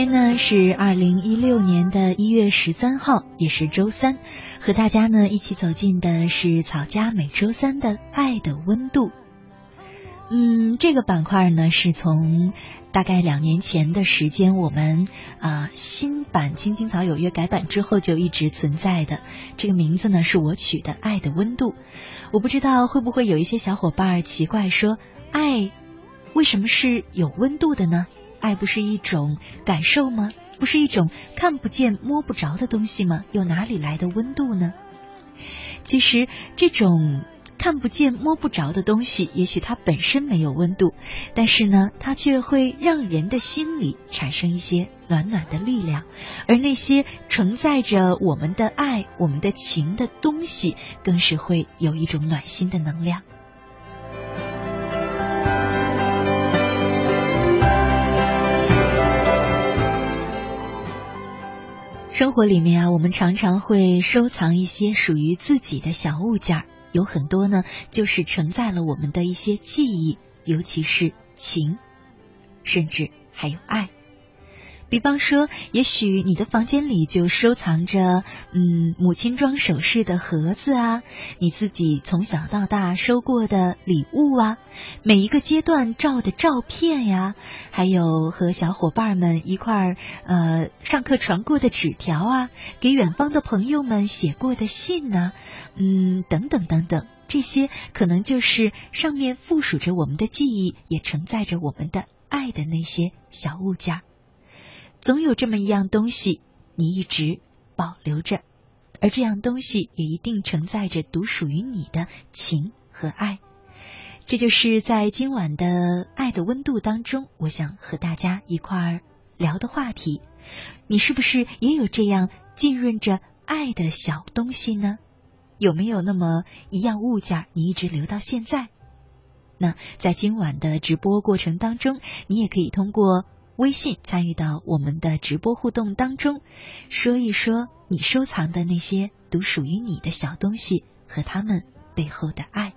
今天呢是二零一六年的一月十三号，也是周三，和大家呢一起走进的是草家每周三的爱的温度。嗯，这个板块呢是从大概两年前的时间，我们啊新版《青青草有约》改版之后就一直存在的。这个名字呢是我取的“爱的温度”。我不知道会不会有一些小伙伴奇怪说，爱为什么是有温度的呢？爱不是一种感受吗？不是一种看不见摸不着的东西吗？又哪里来的温度呢？其实，这种看不见摸不着的东西，也许它本身没有温度，但是呢，它却会让人的心里产生一些暖暖的力量。而那些承载着我们的爱、我们的情的东西，更是会有一种暖心的能量。生活里面啊，我们常常会收藏一些属于自己的小物件儿，有很多呢，就是承载了我们的一些记忆，尤其是情，甚至还有爱。比方说，也许你的房间里就收藏着，嗯，母亲装首饰的盒子啊，你自己从小到大收过的礼物啊，每一个阶段照的照片呀，还有和小伙伴们一块儿呃上课传过的纸条啊，给远方的朋友们写过的信呢，嗯，等等等等，这些可能就是上面附属着我们的记忆，也承载着我们的爱的那些小物件。总有这么一样东西，你一直保留着，而这样东西也一定承载着独属于你的情和爱。这就是在今晚的爱的温度当中，我想和大家一块儿聊的话题。你是不是也有这样浸润着爱的小东西呢？有没有那么一样物件，你一直留到现在？那在今晚的直播过程当中，你也可以通过。微信参与到我们的直播互动当中，说一说你收藏的那些独属于你的小东西和他们背后的爱。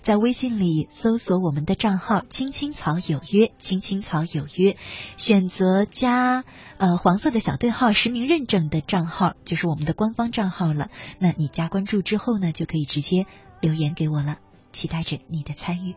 在微信里搜索我们的账号“青青草有约”，“青青草有约”，选择加呃黄色的小对号实名认证的账号，就是我们的官方账号了。那你加关注之后呢，就可以直接留言给我了，期待着你的参与。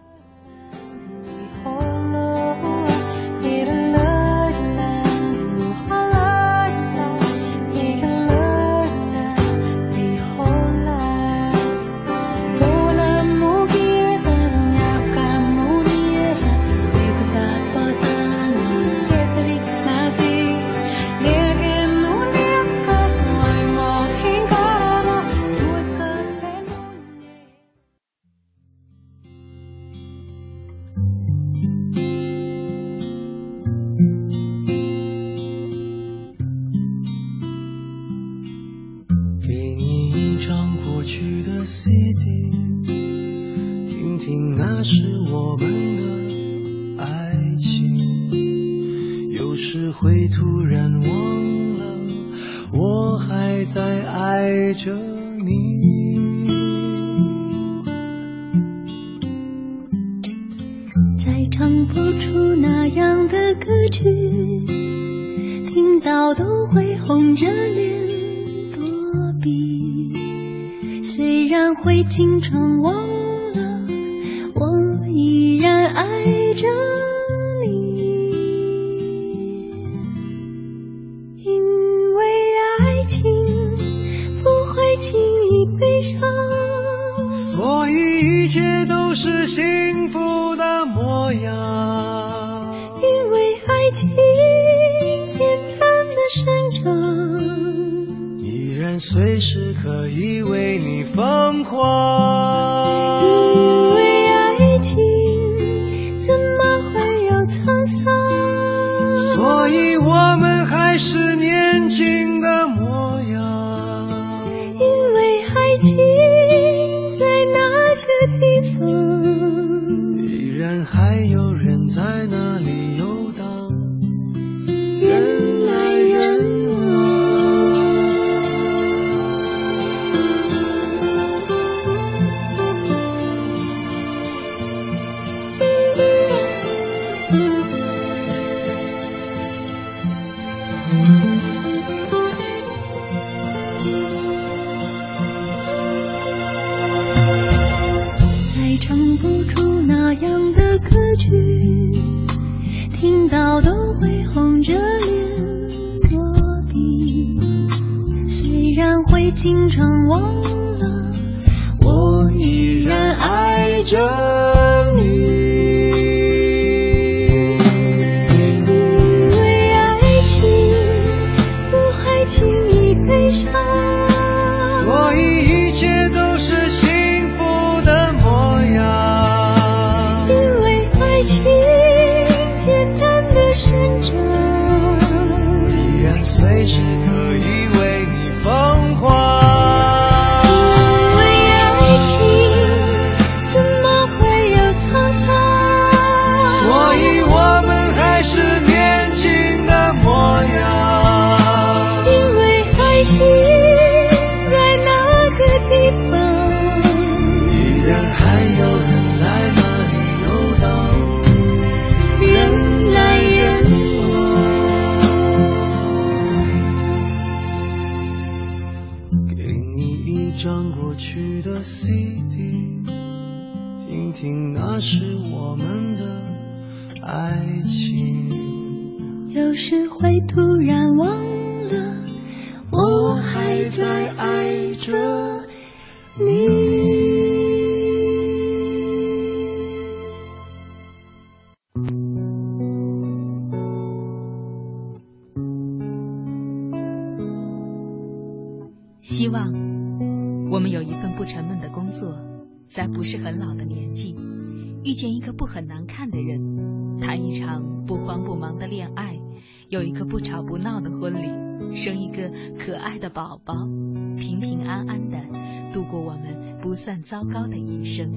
算糟糕的一生。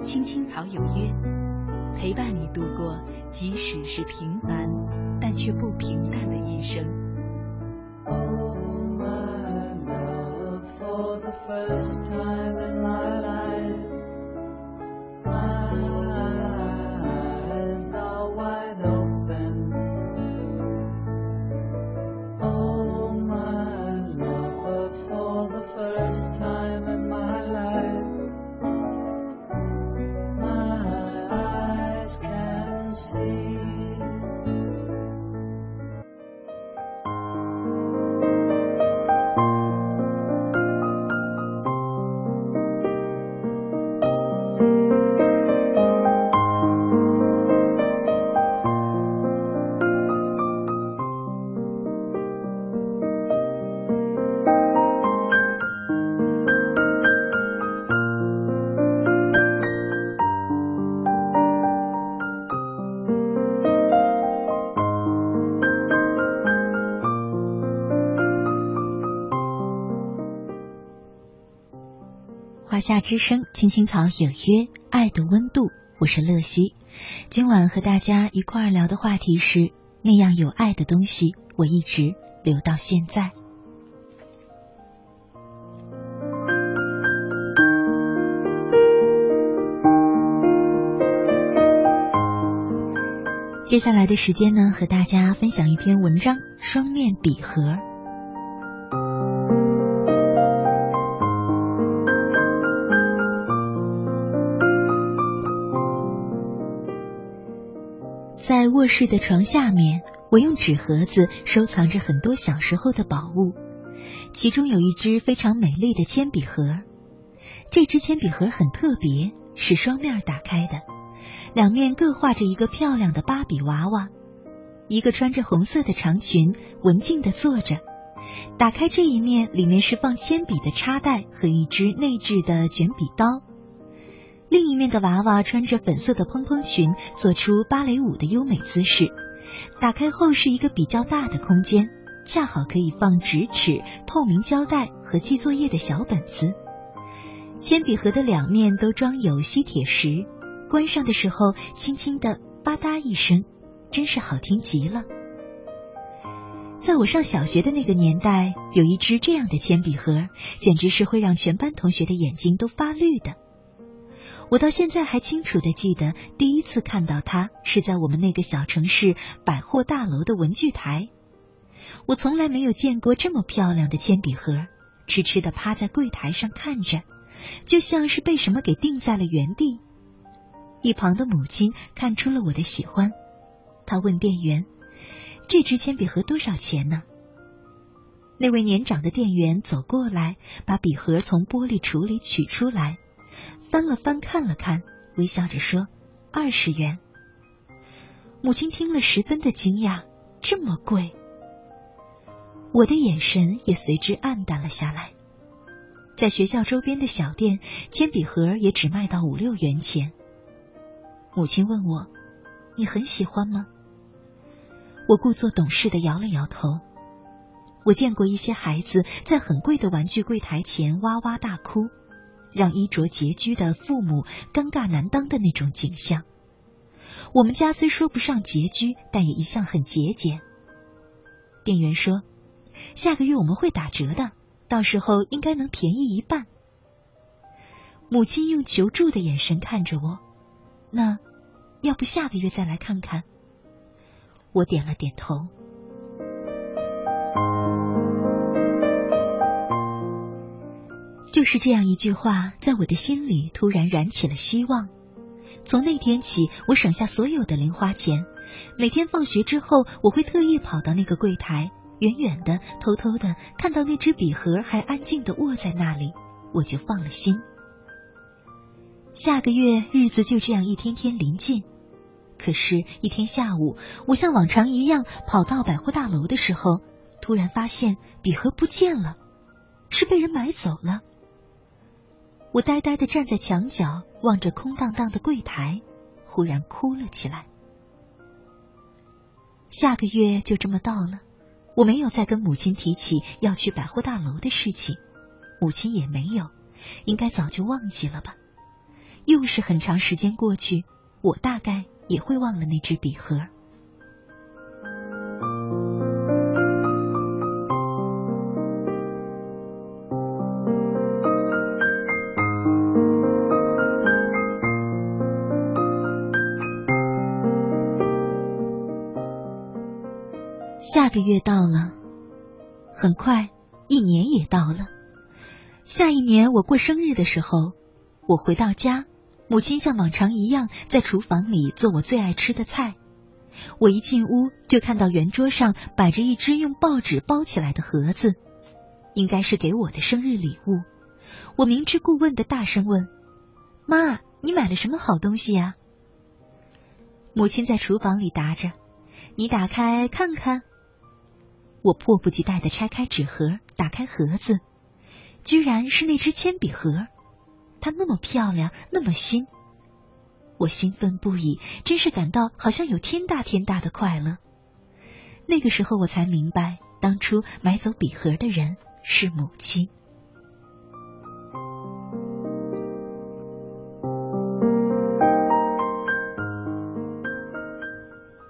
青青草有约陪伴你度过即使是平凡。之声《青青草有约》，爱的温度，我是乐西。今晚和大家一块儿聊的话题是：那样有爱的东西，我一直留到现在。接下来的时间呢，和大家分享一篇文章《双面笔盒》。是的床下面，我用纸盒子收藏着很多小时候的宝物，其中有一只非常美丽的铅笔盒。这只铅笔盒很特别，是双面打开的，两面各画着一个漂亮的芭比娃娃，一个穿着红色的长裙，文静的坐着。打开这一面，里面是放铅笔的插袋和一支内置的卷笔刀。另一面的娃娃穿着粉色的蓬蓬裙，做出芭蕾舞的优美姿势。打开后是一个比较大的空间，恰好可以放直尺、透明胶带和记作业的小本子。铅笔盒的两面都装有吸铁石，关上的时候轻轻的吧嗒一声，真是好听极了。在我上小学的那个年代，有一支这样的铅笔盒，简直是会让全班同学的眼睛都发绿的。我到现在还清楚的记得，第一次看到它是在我们那个小城市百货大楼的文具台。我从来没有见过这么漂亮的铅笔盒，痴痴的趴在柜台上看着。就像是被什么给定在了原地。一旁的母亲看出了我的喜欢，她问店员：“这支铅笔盒多少钱呢？”那位年长的店员走过来，把笔盒从玻璃橱里取出来，翻了翻，看了看，微笑着说：“二十元。”母亲听了十分的惊讶：“这么贵？”我的眼神也随之暗淡了下来。在学校周边的小店，铅笔盒也只卖到五六元钱。母亲问我：“你很喜欢吗？”我故作懂事的摇了摇头。我见过一些孩子在很贵的玩具柜台前哇哇大哭，让衣着拮据的父母尴尬难当的那种景象。我们家虽说不上拮据，但也一向很节俭。店员说：“下个月我们会打折的。”到时候应该能便宜一半。母亲用求助的眼神看着我，那要不下个月再来看看？我点了点头。就是这样一句话，在我的心里突然燃起了希望。从那天起，我省下所有的零花钱，每天放学之后，我会特意跑到那个柜台。远远的，偷偷的看到那只笔盒还安静的卧在那里，我就放了心。下个月日子就这样一天天临近，可是，一天下午，我像往常一样跑到百货大楼的时候，突然发现笔盒不见了，是被人买走了。我呆呆的站在墙角，望着空荡荡的柜台，忽然哭了起来。下个月就这么到了。我没有再跟母亲提起要去百货大楼的事情，母亲也没有，应该早就忘记了吧。又是很长时间过去，我大概也会忘了那支笔盒。个月到了，很快一年也到了。下一年我过生日的时候，我回到家，母亲像往常一样在厨房里做我最爱吃的菜。我一进屋就看到圆桌上摆着一只用报纸包起来的盒子，应该是给我的生日礼物。我明知故问的大声问：“妈，你买了什么好东西呀？”母亲在厨房里答着：“你打开看看。”我迫不及待的拆开纸盒，打开盒子，居然是那只铅笔盒，它那么漂亮，那么新，我兴奋不已，真是感到好像有天大天大的快乐。那个时候我才明白，当初买走笔盒的人是母亲。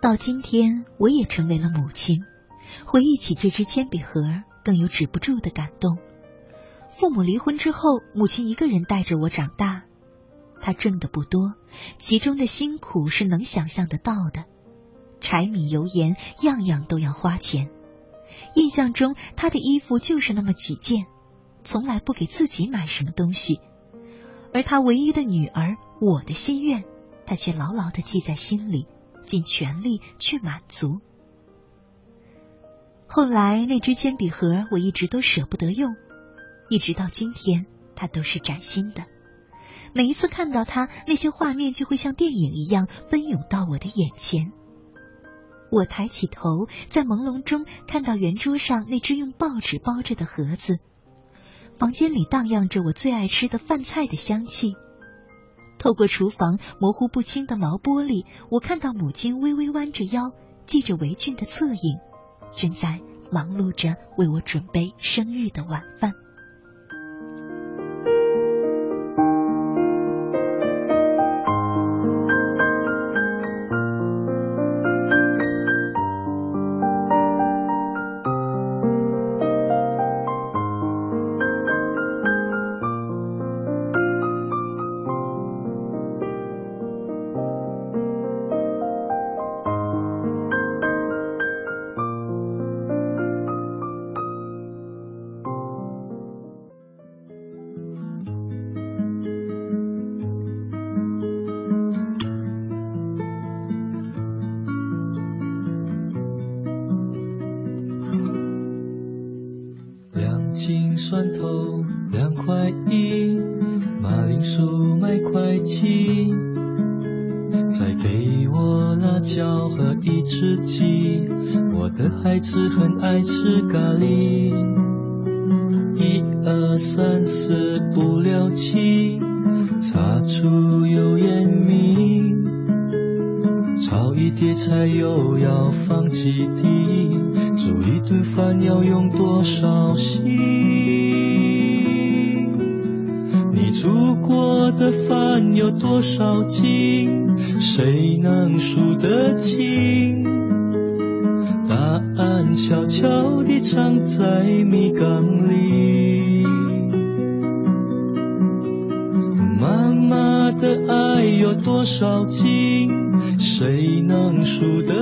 到今天，我也成为了母亲。回忆起这支铅笔盒，更有止不住的感动。父母离婚之后，母亲一个人带着我长大。她挣的不多，其中的辛苦是能想象得到的。柴米油盐，样样都要花钱。印象中，她的衣服就是那么几件，从来不给自己买什么东西。而她唯一的女儿，我的心愿，她却牢牢的记在心里，尽全力去满足。后来那支铅笔盒我一直都舍不得用，一直到今天它都是崭新的。每一次看到它，那些画面就会像电影一样奔涌到我的眼前。我抬起头，在朦胧中看到圆桌上那只用报纸包着的盒子，房间里荡漾着我最爱吃的饭菜的香气。透过厨房模糊不清的毛玻璃，我看到母亲微微弯着腰，系着围裙的侧影，正在忙碌着为我准备生日的晚饭。孩子很爱吃咖喱，一二三四五六七，擦出油烟迷，炒一碟菜又要放几滴，煮一顿饭要用多少心？你煮过的饭有多少斤？谁能数得？悄悄地藏在米缸里妈妈的爱有多少斤谁能数得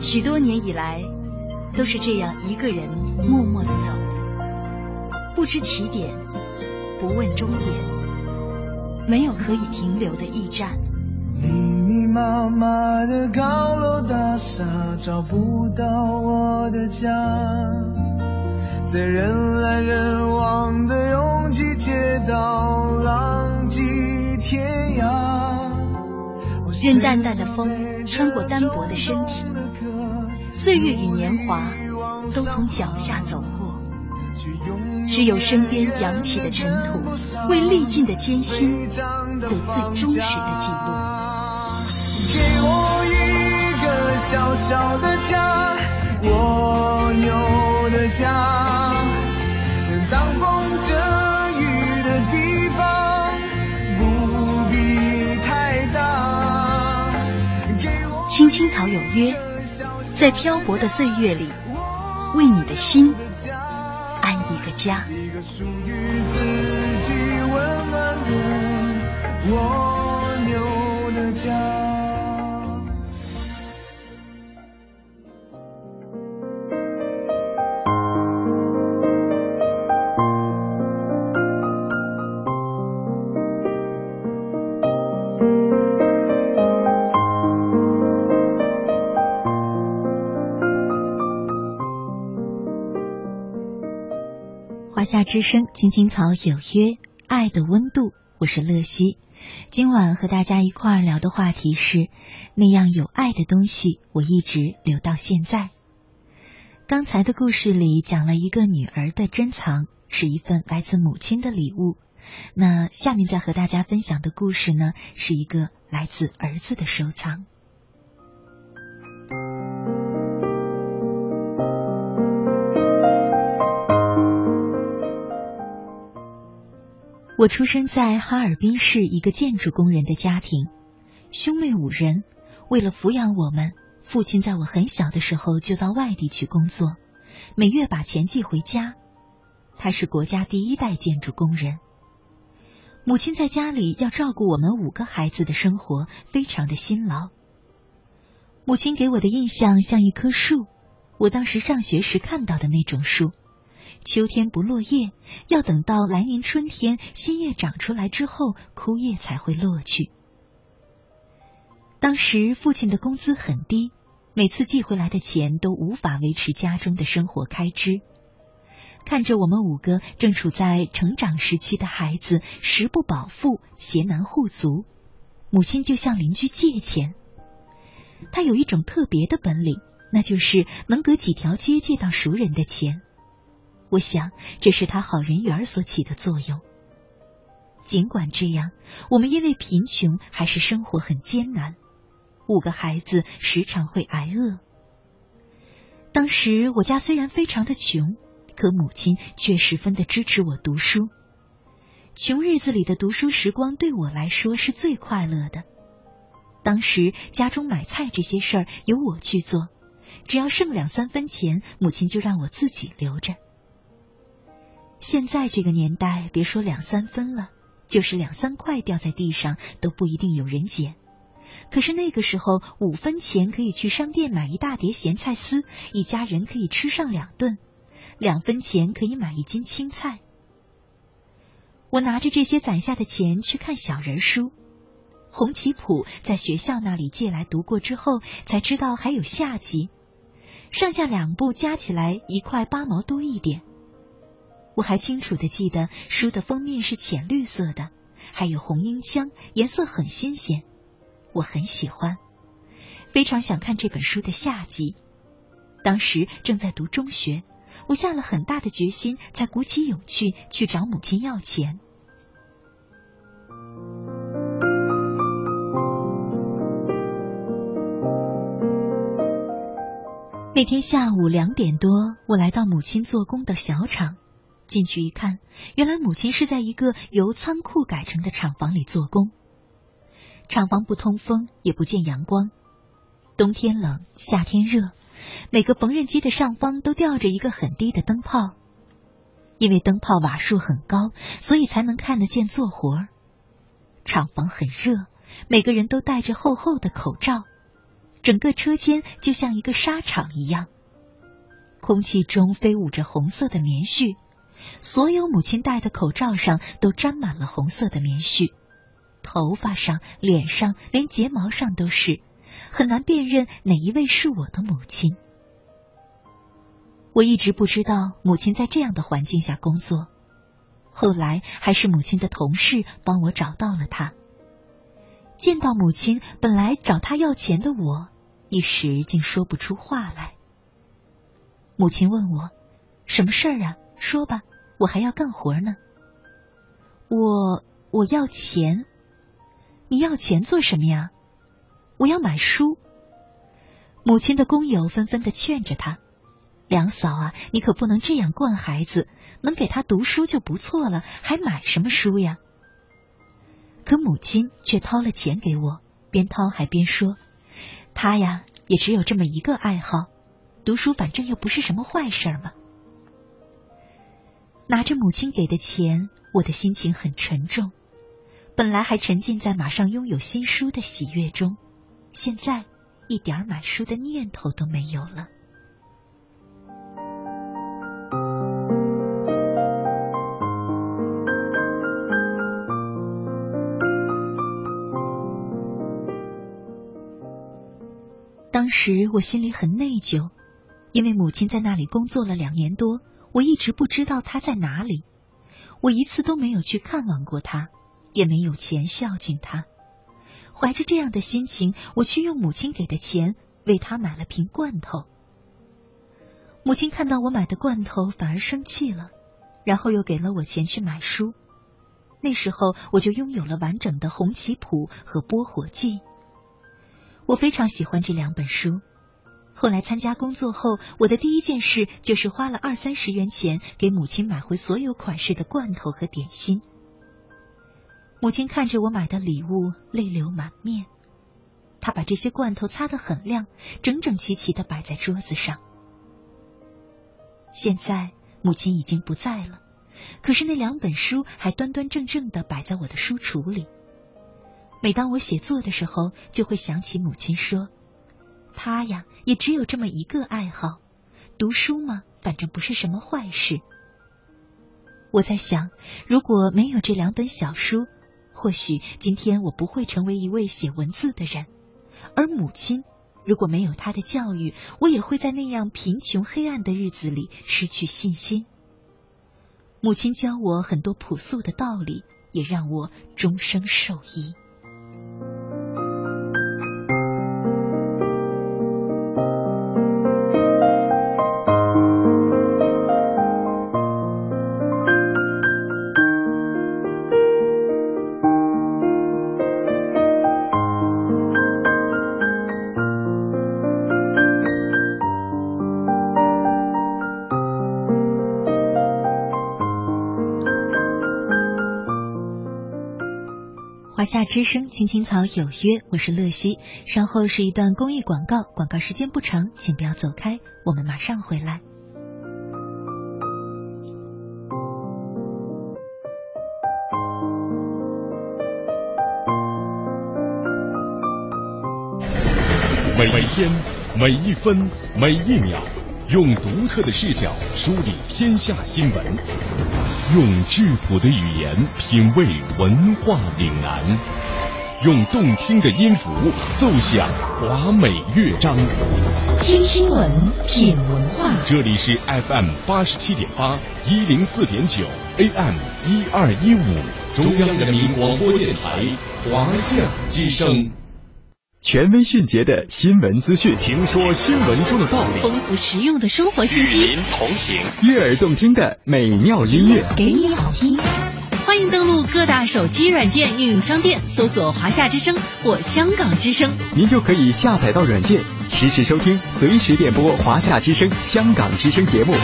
许多年以来，都是这样一个人停留的驿站。密密麻麻的高楼大厦，找不到我的家，在人来人往的拥挤街道，浪迹天涯。任淡淡的风穿过单薄的身体。岁月与年华都从脚下走过，只有身边扬起的尘土，为历尽的艰辛做最忠实的记录。给我一个小小的家，我有的家。挡风遮雨的地方，不必太大。青青草有约，在漂泊的岁月里，为你的心安一个家。一个属于自己温暖的我夏之声，青青草有约，爱的温度，我是乐西。今晚和大家一块儿聊的话题是那样有爱的东西，我一直留到现在。刚才的故事里讲了一个女儿的珍藏，是一份来自母亲的礼物。那下面再和大家分享的故事呢，是一个来自儿子的收藏。我出生在哈尔滨市一个建筑工人的家庭，兄妹五人。为了抚养我们，父亲在我很小的时候就到外地去工作，每月把钱寄回家。他是国家第一代建筑工人。母亲在家里要照顾我们五个孩子的生活，非常的辛劳。母亲给我的印象像一棵树，我当时上学时看到的那种树。秋天不落叶，要等到来年春天新叶长出来之后，枯叶才会落去。当时父亲的工资很低，每次寄回来的钱都无法维持家中的生活开支。看着我们五个正处在成长时期的孩子，食不饱腹，鞋难护足，母亲就向邻居借钱。他有一种特别的本领，那就是能隔几条街借到熟人的钱。我想，这是他好人缘所起的作用。尽管这样，我们因为贫穷，还是生活很艰难。五个孩子时常会挨饿。当时我家虽然非常的穷，可母亲却十分的支持我读书。穷日子里的读书时光对我来说是最快乐的。当时家中买菜这些事儿由我去做，只要剩两三分钱，母亲就让我自己留着。现在这个年代，别说两三分了，就是两三块掉在地上都不一定有人捡。可是那个时候，五分钱可以去商店买一大碟咸菜丝，一家人可以吃上两顿；两分钱可以买一斤青菜。我拿着这些攒下的钱去看小人书，红旗谱在学校那里借来读过之后，才知道还有下集，上下两部加起来一块八毛多一点。我还清楚的记得书的封面是浅绿色的，还有红缨枪，颜色很新鲜，我很喜欢，非常想看这本书的下集。当时正在读中学，我下了很大的决心，才鼓起勇气去找母亲要钱。那天下午两点多，我来到母亲做工的小厂。进去一看，原来母亲是在一个由仓库改成的厂房里做工。厂房不通风，也不见阳光，冬天冷，夏天热，每个缝纫机的上方都吊着一个很低的灯泡，因为灯泡瓦数很高，所以才能看得见做活儿。厂房很热，每个人都戴着厚厚的口罩，整个车间就像一个沙场一样，空气中飞舞着红色的棉絮。所有母亲戴的口罩上都沾满了红色的棉絮，头发上、脸上，连睫毛上都是，很难辨认哪一位是我的母亲。我一直不知道母亲在这样的环境下工作，后来还是母亲的同事帮我找到了她。见到母亲，本来找她要钱的我，一时竟说不出话来。母亲问我：“什么事儿啊？”说吧，我还要干活呢。我我要钱。你要钱做什么呀？我要买书。母亲的工友纷纷的劝着他：“梁嫂啊，你可不能这样惯孩子，能给他读书就不错了，还买什么书呀？”可母亲却掏了钱给我，边掏还边说：“他呀，也只有这么一个爱好，读书反正又不是什么坏事嘛。”拿着母亲给的钱，我的心情很沉重。本来还沉浸在马上拥有新书的喜悦中，现在一点买书的念头都没有了。当时我心里很内疚，因为母亲在那里工作了两年多，我一直不知道他在哪里，我一次都没有去看望过他，也没有钱孝敬他。怀着这样的心情，我去用母亲给的钱为他买了瓶罐头。母亲看到我买的罐头，反而生气了，然后又给了我钱去买书。那时候我就拥有了完整的《红旗谱》和《拨火记》。我非常喜欢这两本书。后来参加工作后，我的第一件事就是花了二三十元钱给母亲买回所有款式的罐头和点心。母亲看着我买的礼物，泪流满面。她把这些罐头擦得很亮，整整齐齐的摆在桌子上。现在母亲已经不在了，可是那两本书还端端正正的摆在我的书橱里。每当我写作的时候，就会想起母亲说：“他呀，也只有这么一个爱好，读书嘛，反正不是什么坏事。”我在想，如果没有这两本小书，或许今天我不会成为一位写文字的人；而母亲，如果没有她的教育，我也会在那样贫穷黑暗的日子里失去信心。母亲教我很多朴素的道理，也让我终生受益。之声，青青草有约，我是乐西。稍后是一段公益广告，广告时间不长，请不要走开，我们马上回来。每每天、每一分、每一秒，用独特的视角梳理天下新闻。用质朴的语言品味文化岭南，用动听的音符奏响华美乐章。听新闻，品文化。这里是 FM 八十七点八，一零四点九，AM 一二一五，中央人民广播电台华夏之声。权威迅捷的新闻资讯，听说新闻中的道理，丰富实用的生活信息，与您同行，悦耳动听的美妙音乐，给你好听。欢迎登录各大手机软件应用商店，搜索“华夏之声”或“香港之声”，您就可以下载到软件，实时收听，随时点播华夏之声、香港之声节目。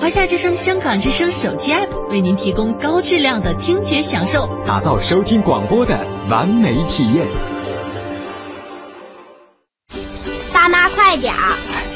华夏之声、香港之声手机 App 为您提供高质量的听觉享受，打造收听广播的完美体验。爸妈，快点儿！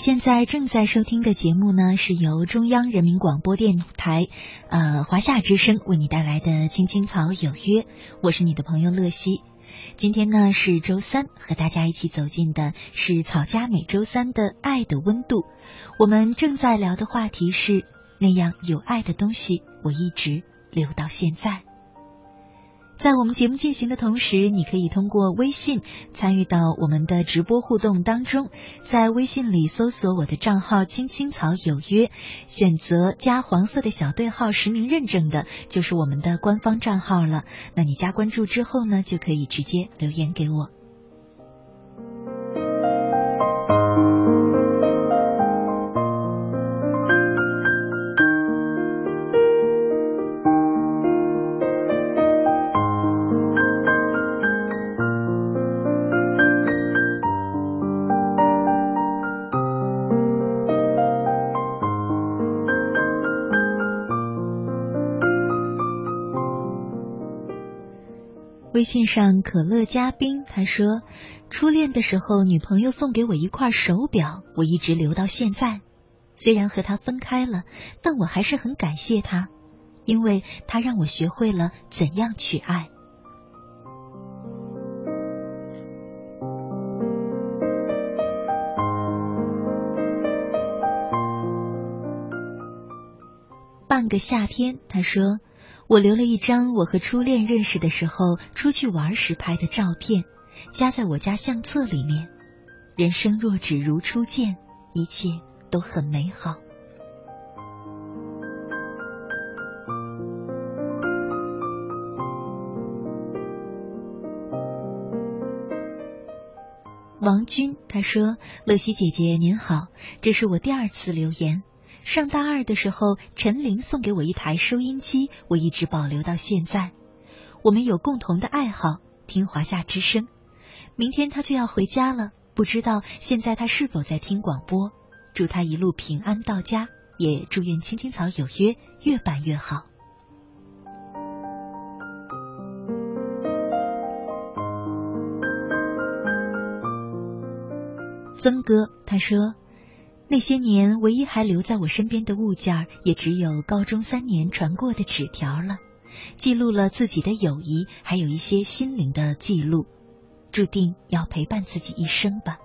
现在正在收听的节目呢，是由中央人民广播电台，呃，华夏之声为你带来的《青青草有约》，我是你的朋友乐西。今天呢是周三，和大家一起走进的是草家每周三的爱的温度。我们正在聊的话题是那样有爱的东西，我一直留到现在。在我们节目进行的同时，你可以通过微信参与到我们的直播互动当中，在微信里搜索我的账号“青青草有约”，选择加黄色的小对号实名认证的，就是我们的官方账号了。那你加关注之后呢，就可以直接留言给我。微信上可乐嘉宾他说，初恋的时候，女朋友送给我一块手表，我一直留到现在。虽然和她分开了，但我还是很感谢她，因为她让我学会了怎样去爱。半个夏天，他说。我留了一张我和初恋认识的时候出去玩时拍的照片，夹在我家相册里面。人生若只如初见，一切都很美好。王军他说：“乐西姐姐您好，这是我第二次留言，上大二的时候，陈琳送给我一台收音机，我一直保留到现在。我们有共同的爱好，听华夏之声。明天他就要回家了，不知道现在他是否在听广播。祝他一路平安到家，也祝愿青青草有约越办越好。”曾哥他说：“那些年，唯一还留在我身边的物件，也只有高中三年传过的纸条了，记录了自己的友谊，还有一些心灵的记录，注定要陪伴自己一生吧。”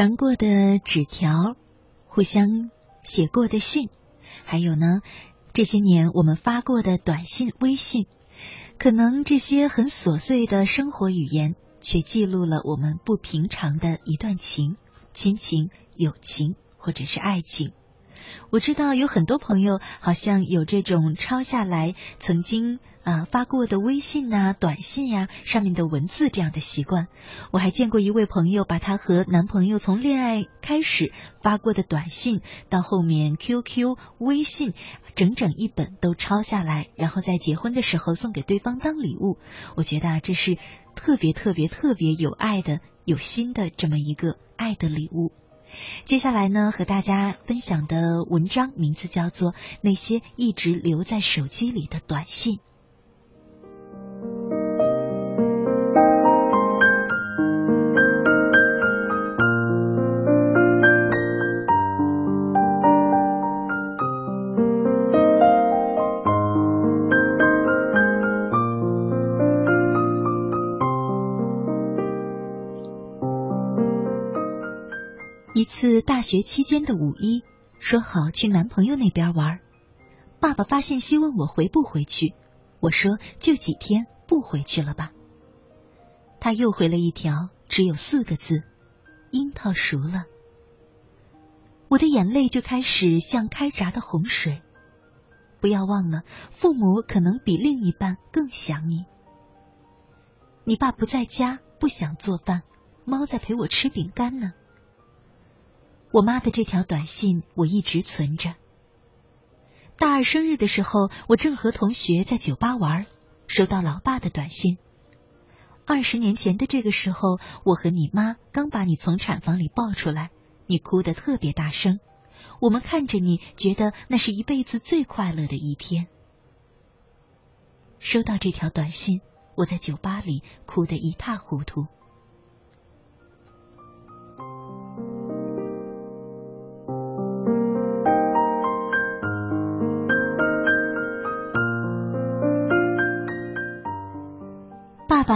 传过的纸条，互相写过的信，还有呢，这些年我们发过的短信、微信，可能这些很琐碎的生活语言，却记录了我们不平常的一段情、亲情、友情，或者是爱情。我知道有很多朋友好像有这种抄下来曾经啊发过的微信呐、短信呀上面的文字这样的习惯。我还见过一位朋友把她和男朋友从恋爱开始发过的短信到后面 QQ、微信，整整一本都抄下来，然后在结婚的时候送给对方当礼物。我觉得啊，这是特别特别特别有爱的、有心的这么一个爱的礼物。接下来呢，和大家分享的文章名字叫做《那些一直留在手机里的短信》。一次大学期间的五一，说好去男朋友那边玩。爸爸发信息问我回不回去，我说就几天，不回去了吧。他又回了一条，只有四个字：樱桃熟了。我的眼泪就开始像开闸的洪水。不要忘了，父母可能比另一半更想你。你爸不在家，不想做饭，猫在陪我吃饼干呢。我妈的这条短信我一直存着。大二生日的时候，我正和同学在酒吧玩，收到老爸的短信。二十年前的这个时候，我和你妈刚把你从产房里抱出来，你哭得特别大声。我们看着你，觉得那是一辈子最快乐的一天。收到这条短信，我在酒吧里哭得一塌糊涂。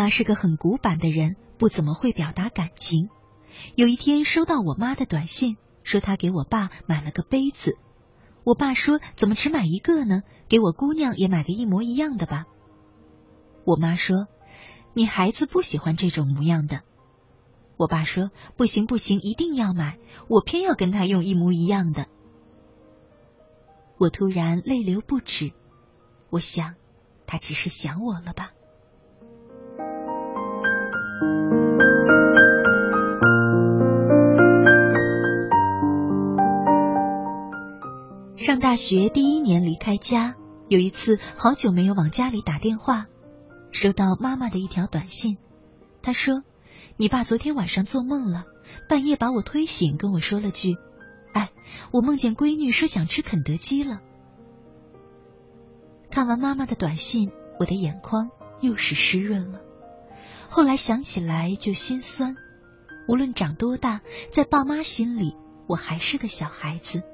他是个很古板的人，不怎么会表达感情。有一天收到我妈的短信，说她给我爸买了个杯子。我爸说：“怎么只买一个呢？给我姑娘也买个一模一样的吧。”我妈说：“你孩子不喜欢这种模样的。”我爸说：“不行不行，一定要买，我偏要跟他用一模一样的。”我突然泪流不止，我想，他只是想我了吧。上大学第一年离开家，有一次好久没有往家里打电话，收到妈妈的一条短信，她说：“你爸昨天晚上做梦了，半夜把我推醒，跟我说了句：‘哎，我梦见闺女说想吃肯德基了。’”看完妈妈的短信，我的眼眶又是湿润了。后来想起来就心酸，无论长多大，在爸妈心里，我还是个小孩子。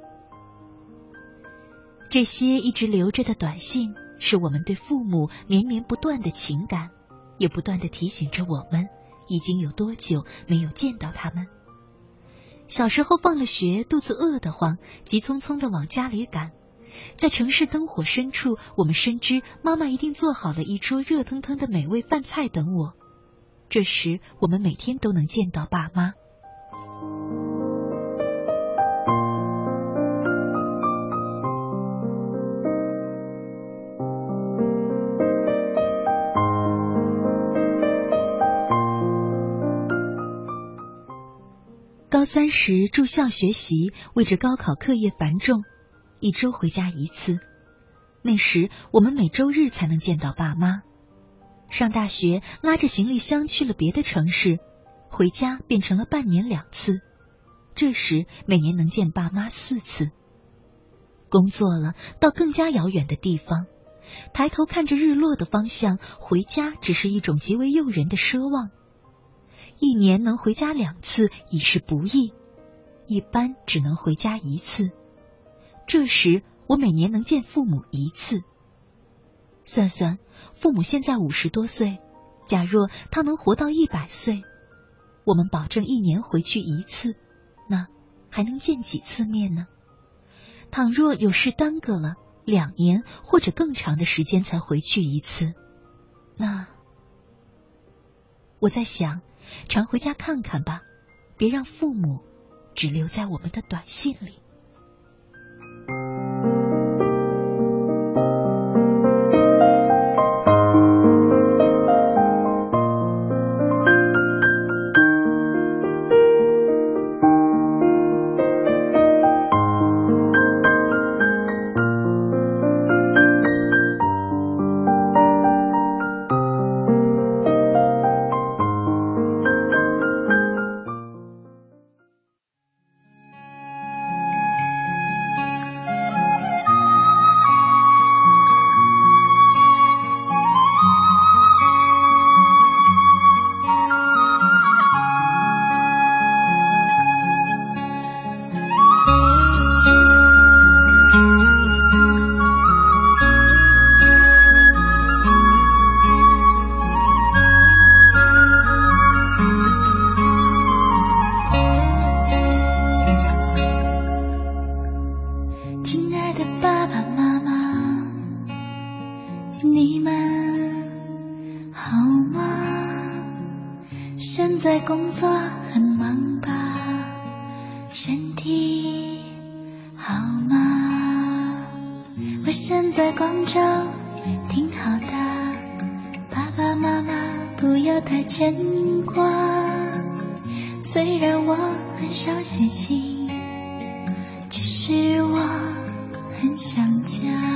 这些一直留着的短信，是我们对父母绵绵不断的情感，也不断的提醒着我们，已经有多久没有见到他们。小时候放了学，肚子饿得慌，急匆匆的往家里赶。在城市灯火深处，我们深知妈妈一定做好了一桌热腾腾的美味饭菜等我。这时，我们每天都能见到爸妈。高三时住校学习，为着高考课业繁重，一周回家一次。那时我们每周日才能见到爸妈。上大学拉着行李箱去了别的城市，回家变成了半年两次。这时每年能见爸妈四次。工作了，到更加遥远的地方，抬头看着日落的方向，回家只是一种极为诱人的奢望。一年能回家两次已是不易，一般只能回家一次。这时我每年能见父母一次。算算，父母现在五十多岁，假若他能活到一百岁，我们保证一年回去一次，那还能见几次面呢？倘若有事耽搁了两年或者更长的时间才回去一次，那我在想。常回家看看吧，别让父母只留在我们的短信里。少写信其实我很想家。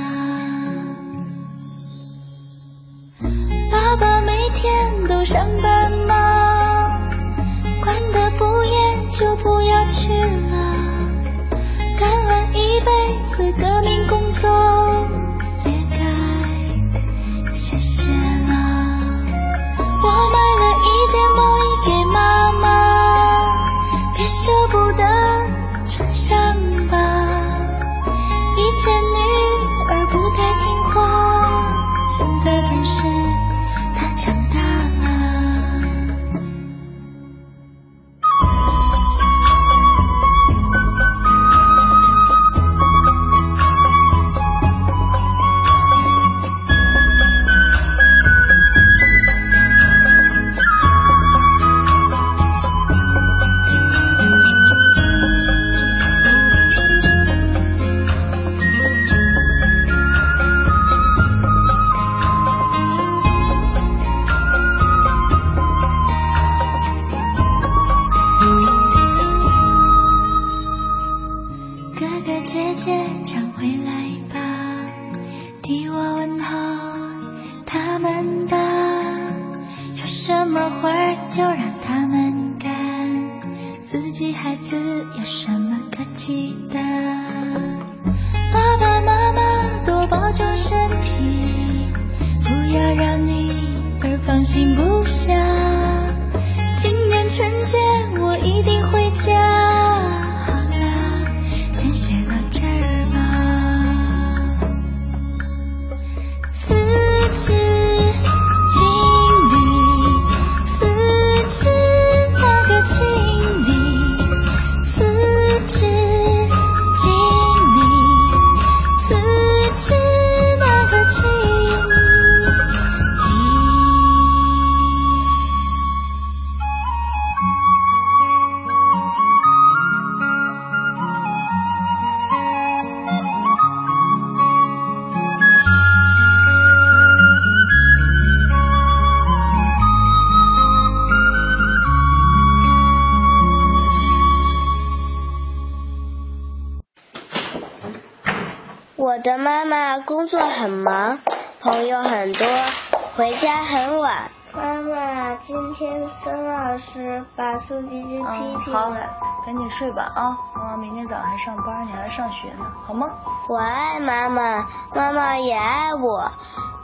吉批评了。赶紧睡吧啊！妈妈明天早上还上班，你还要上学呢，好吗？我爱妈妈，妈妈也爱我，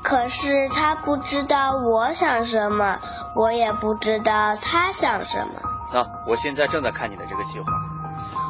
可是她不知道我想什么，我也不知道她想什么。那我现在正在看你的这个计划。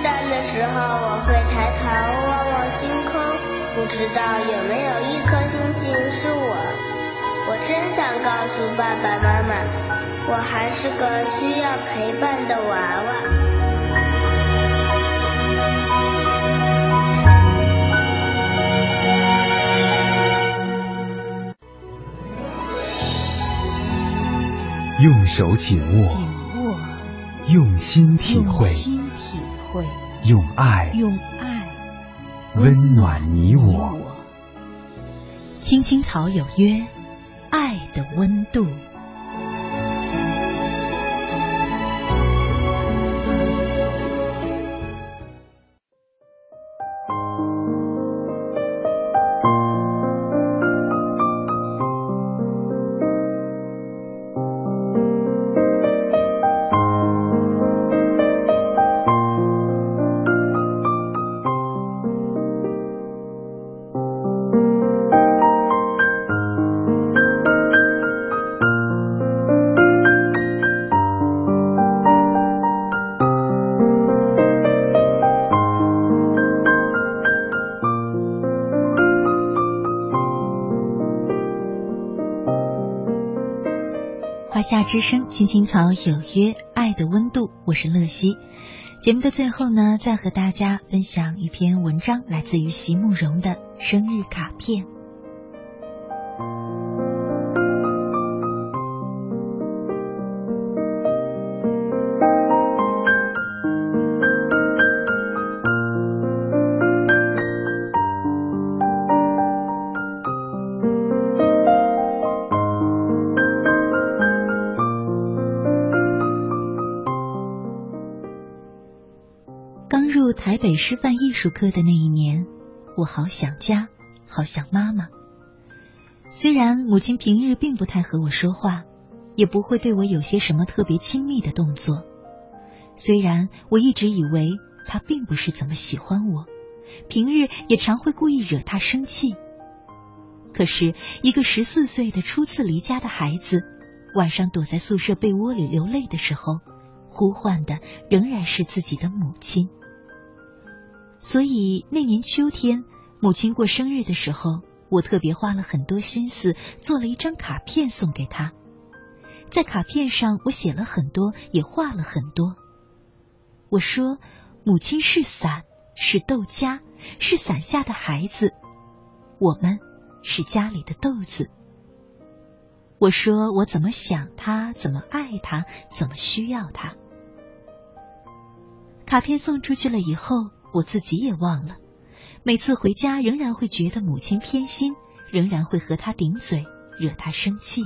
孤单的时候，我会抬头望望星空，不知道有没有一颗星星是我。我真想告诉爸爸妈妈，我还是个需要陪伴的娃娃。用手紧握，紧握，用心体会。会用爱，用爱温暖你我。青青草有约，爱的温度。之声，青青草有约，爱的温度，我是乐西。节目的最后呢，再和大家分享一篇文章，来自于席慕容的生日卡片。北师范艺术科的那一年，我好想家，好想妈妈。虽然母亲平日并不太和我说话，也不会对我有些什么特别亲密的动作。虽然我一直以为她并不是怎么喜欢我，平日也常会故意惹她生气。可是，一个十四岁的初次离家的孩子，晚上躲在宿舍被窝里流泪的时候，呼唤的仍然是自己的母亲。所以那年秋天，母亲过生日的时候，我特别花了很多心思做了一张卡片送给她。在卡片上，我写了很多，也画了很多。我说：“母亲是伞，是豆荚，是伞下的孩子，我们是家里的豆子。”我说：“我怎么想他，怎么爱他，怎么需要他。”卡片送出去了以后。我自己也忘了，每次回家仍然会觉得母亲偏心，仍然会和她顶嘴，惹她生气。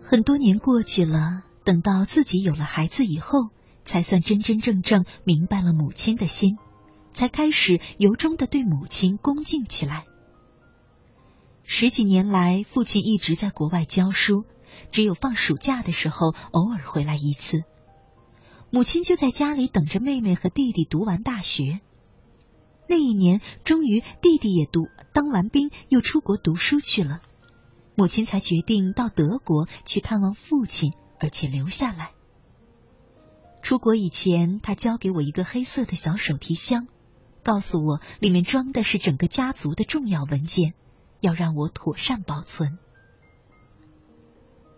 很多年过去了，等到自己有了孩子以后，才算真真正正明白了母亲的心，才开始由衷的对母亲恭敬起来。十几年来，父亲一直在国外教书，只有放暑假的时候偶尔回来一次。母亲就在家里等着妹妹和弟弟读完大学。那一年，终于弟弟也读当完兵，又出国读书去了，母亲才决定到德国去探望父亲，而且留下来。出国以前，他交给我一个黑色的小手提箱，告诉我里面装的是整个家族的重要文件。要让我妥善保存。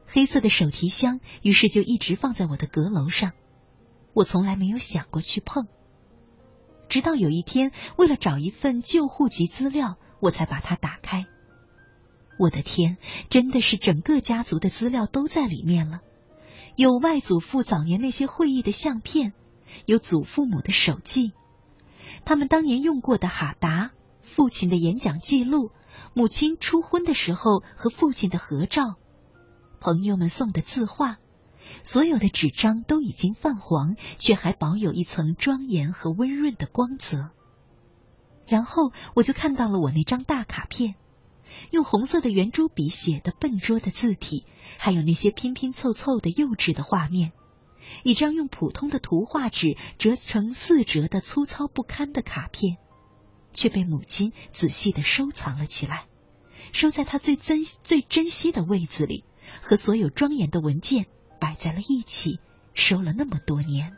黑色的手提箱，于是就一直放在我的阁楼上，我从来没有想过去碰。直到有一天，为了找一份旧户籍资料，我才把它打开。我的天，真的是整个家族的资料都在里面了，有外祖父早年那些会议的相片，有祖父母的手记，他们当年用过的哈达，父亲的演讲记录，母亲初婚的时候和父亲的合照，朋友们送的字画。所有的纸张都已经泛黄，却还保有一层庄严和温润的光泽。然后我就看到了我那张大卡片，用红色的圆珠笔写的笨拙的字体，还有那些拼拼凑凑的幼稚的画面。一张用普通的图画纸折成四折的粗糙不堪的卡片，却被母亲仔细的收藏了起来，收在他最珍最珍惜的位子里，和所有庄严的文件。摆在了一起，收了那么多年。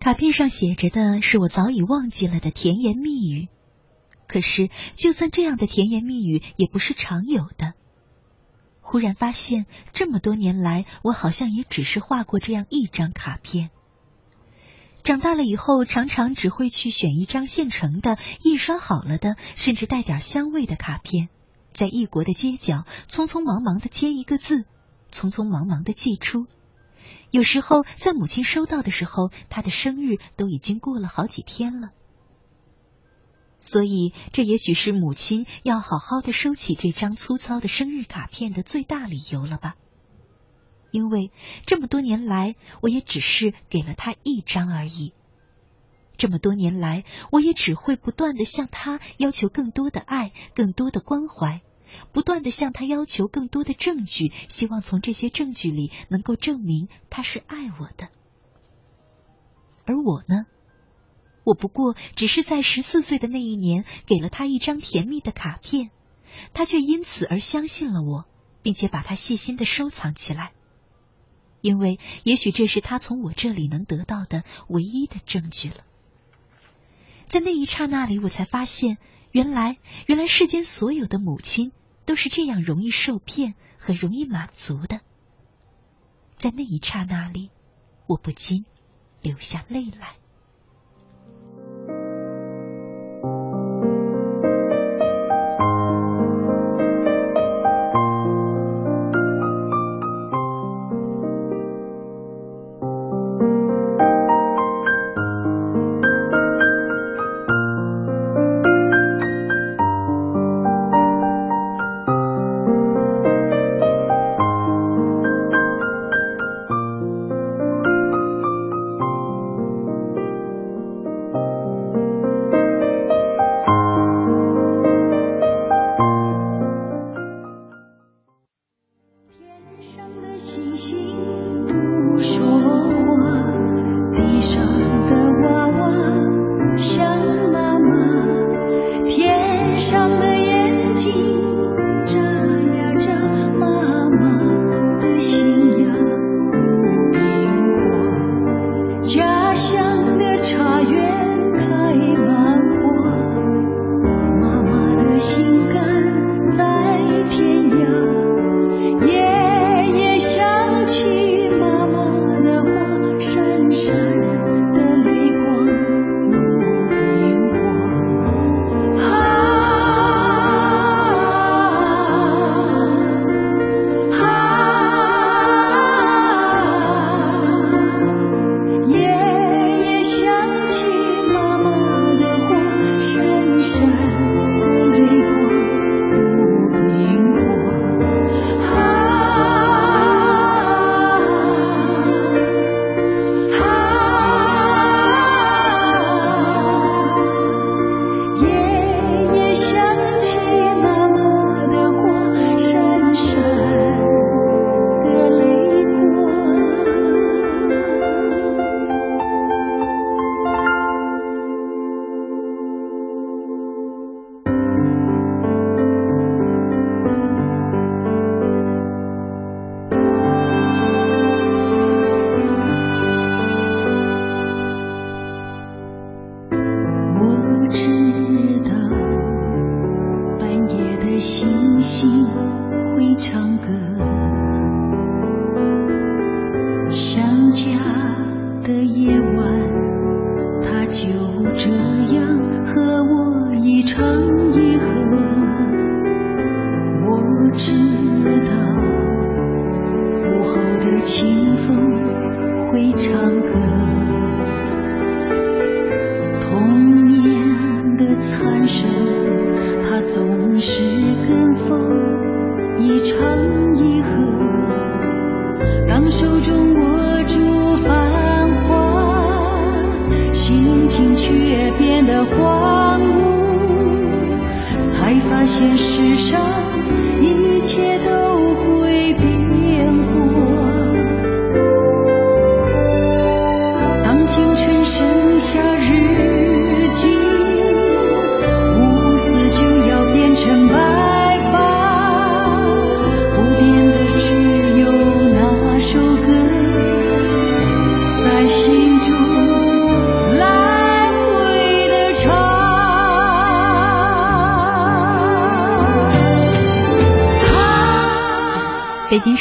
卡片上写着的是我早已忘记了的甜言蜜语，可是就算这样的甜言蜜语，也不是常有的。忽然发现，这么多年来，我好像也只是画过这样一张卡片。长大了以后，常常只会去选一张现成的、印刷好了的，甚至带点香味的卡片，在异国的街角匆匆忙忙的签一个字，匆匆忙忙的寄出。有时候在母亲收到的时候，她的生日都已经过了好几天了。所以，这也许是母亲要好好的收起这张粗糙的生日卡片的最大理由了吧。因为这么多年来，我也只是给了他一张而已。这么多年来，我也只会不断的向他要求更多的爱，更多的关怀，不断的向他要求更多的证据，希望从这些证据里能够证明他是爱我的。而我呢，我不过只是在十四岁的那一年给了他一张甜蜜的卡片，他却因此而相信了我，并且把它细心的收藏起来。因为也许这是他从我这里能得到的唯一的证据了。在那一刹那里，我才发现，原来原来世间所有的母亲都是这样容易受骗和容易满足的。在那一刹那里，我不禁流下泪来。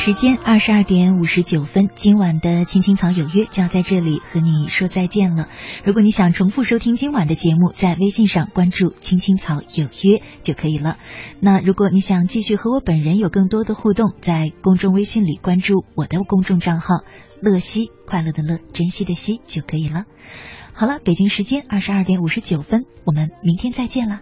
时间二十二点五十九分，今晚的《青青草有约》就要在这里和你说再见了。如果你想重复收听今晚的节目，在微信上关注“青青草有约”就可以了。那如果你想继续和我本人有更多的互动，在公众微信里关注我的公众账号“乐西”，快乐的乐，珍惜的惜就可以了。好了，北京时间二十二点五十九分，我们明天再见了。